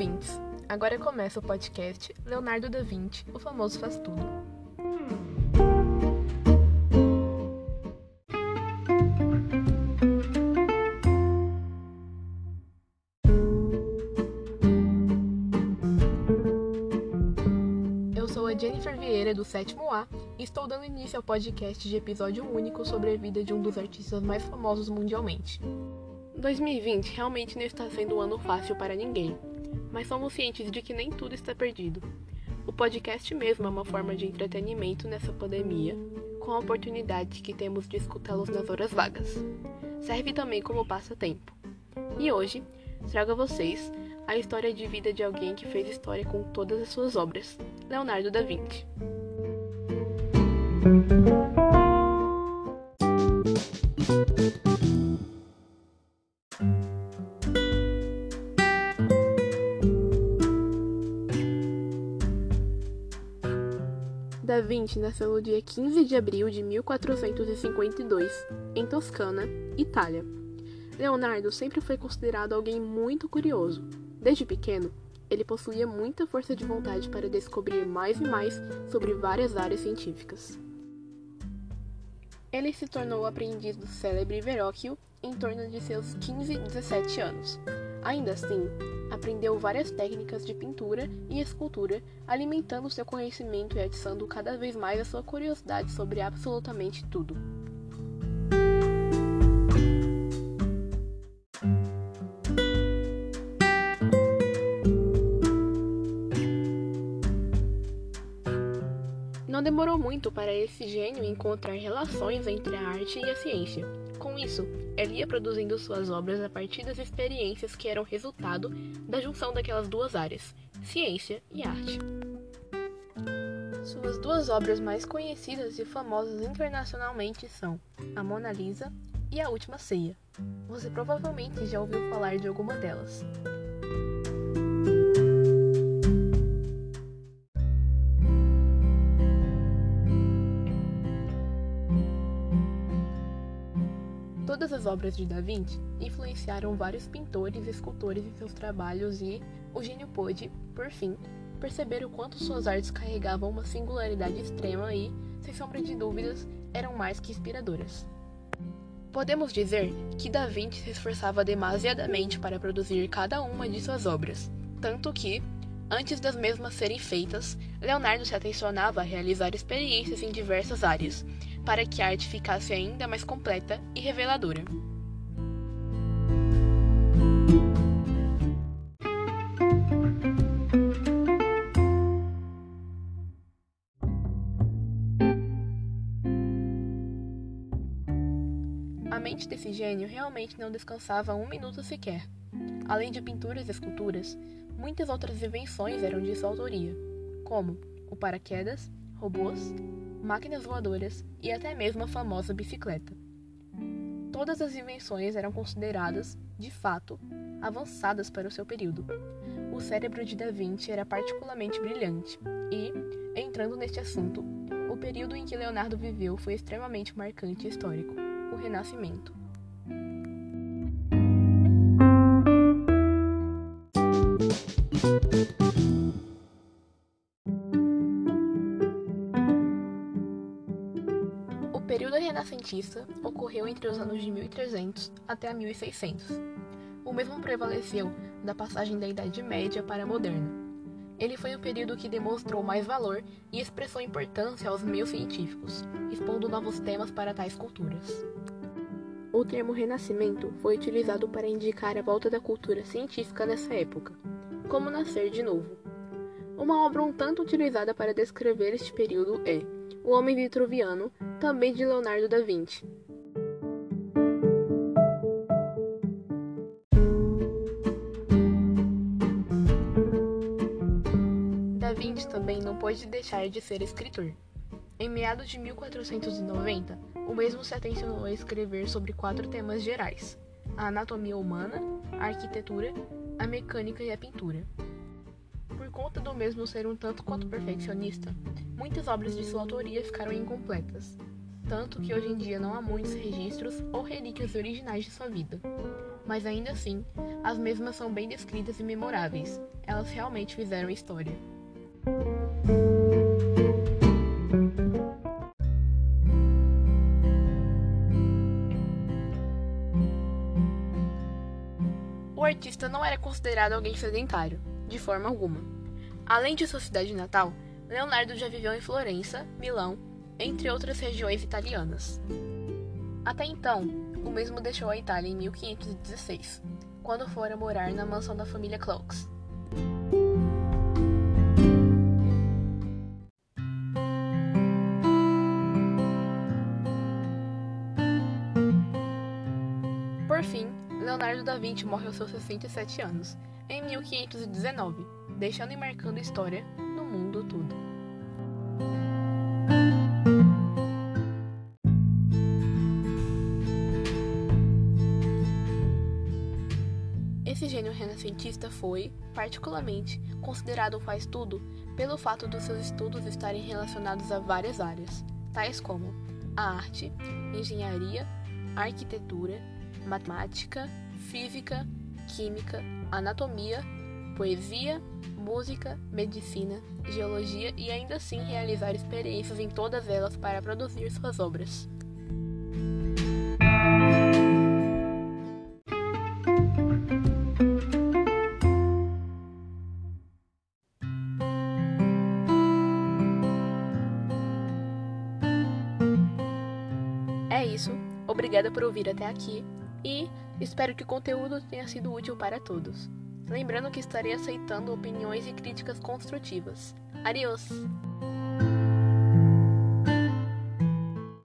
ouvintes! Agora começa o podcast Leonardo da Vinci, o famoso faz tudo. Eu sou a Jennifer Vieira, do sétimo A, e estou dando início ao podcast de episódio único sobre a vida de um dos artistas mais famosos mundialmente. 2020 realmente não está sendo um ano fácil para ninguém, mas somos cientes de que nem tudo está perdido. O podcast mesmo é uma forma de entretenimento nessa pandemia, com a oportunidade que temos de escutá-los nas horas vagas. Serve também como passatempo. E hoje, trago a vocês a história de vida de alguém que fez história com todas as suas obras, Leonardo da Vinci. Da Vinci nasceu no dia 15 de abril de 1452, em Toscana, Itália. Leonardo sempre foi considerado alguém muito curioso. Desde pequeno, ele possuía muita força de vontade para descobrir mais e mais sobre várias áreas científicas. Ele se tornou aprendiz do célebre Verrocchio em torno de seus 15 e 17 anos. Ainda assim, aprendeu várias técnicas de pintura e escultura, alimentando seu conhecimento e atiçando cada vez mais a sua curiosidade sobre absolutamente tudo. Não demorou muito para esse gênio encontrar relações entre a arte e a ciência. Com isso, ele ia produzindo suas obras a partir das experiências que eram resultado da junção daquelas duas áreas, ciência e arte. Suas duas obras mais conhecidas e famosas internacionalmente são A Mona Lisa e A Última Ceia. Você provavelmente já ouviu falar de alguma delas. Todas as obras de Da Vinci influenciaram vários pintores e escultores em seus trabalhos e o gênio pôde, por fim, perceber o quanto suas artes carregavam uma singularidade extrema e, sem sombra de dúvidas, eram mais que inspiradoras. Podemos dizer que Da Vinci se esforçava demasiadamente para produzir cada uma de suas obras, tanto que, antes das mesmas serem feitas, Leonardo se atencionava a realizar experiências em diversas áreas, para que a arte ficasse ainda mais completa e reveladora. A mente desse gênio realmente não descansava um minuto sequer. Além de pinturas e esculturas, muitas outras invenções eram de sua autoria, como o paraquedas, robôs, máquinas voadoras e até mesmo a famosa bicicleta. Todas as invenções eram consideradas, de fato, avançadas para o seu período. O cérebro de Da Vinci era particularmente brilhante e, entrando neste assunto, o período em que Leonardo viveu foi extremamente marcante e histórico o Renascimento. Período renascentista ocorreu entre os anos de 1300 até 1600. O mesmo prevaleceu da passagem da Idade Média para a Moderna. Ele foi o período que demonstrou mais valor e expressou importância aos meios científicos, expondo novos temas para tais culturas. O termo Renascimento foi utilizado para indicar a volta da cultura científica nessa época, como nascer de novo. Uma obra um tanto utilizada para descrever este período é O Homem Vitruviano, também de Leonardo da Vinci. Da Vinci também não pôde deixar de ser escritor. Em meados de 1490, o mesmo se atencionou a escrever sobre quatro temas gerais: a anatomia humana, a arquitetura, a mecânica e a pintura. Conta do mesmo ser um tanto quanto perfeccionista, muitas obras de sua autoria ficaram incompletas, tanto que hoje em dia não há muitos registros ou relíquias originais de sua vida. mas ainda assim, as mesmas são bem descritas e memoráveis. Elas realmente fizeram história. O artista não era considerado alguém sedentário, de forma alguma. Além de sua cidade natal, Leonardo já viveu em Florença, Milão, entre outras regiões italianas. Até então, o mesmo deixou a Itália em 1516, quando fora morar na mansão da família Cloaks. Por fim, Leonardo da Vinci morre aos seus 67 anos, em 1519, deixando e marcando história no mundo todo. Esse gênio renascentista foi, particularmente, considerado um faz-tudo pelo fato dos seus estudos estarem relacionados a várias áreas, tais como a arte, engenharia, arquitetura, matemática, física, química, anatomia, poesia, música, medicina, geologia e ainda assim realizar experiências em todas elas para produzir suas obras. É isso, obrigada por ouvir até aqui e espero que o conteúdo tenha sido útil para todos. Lembrando que estarei aceitando opiniões e críticas construtivas. Adiós!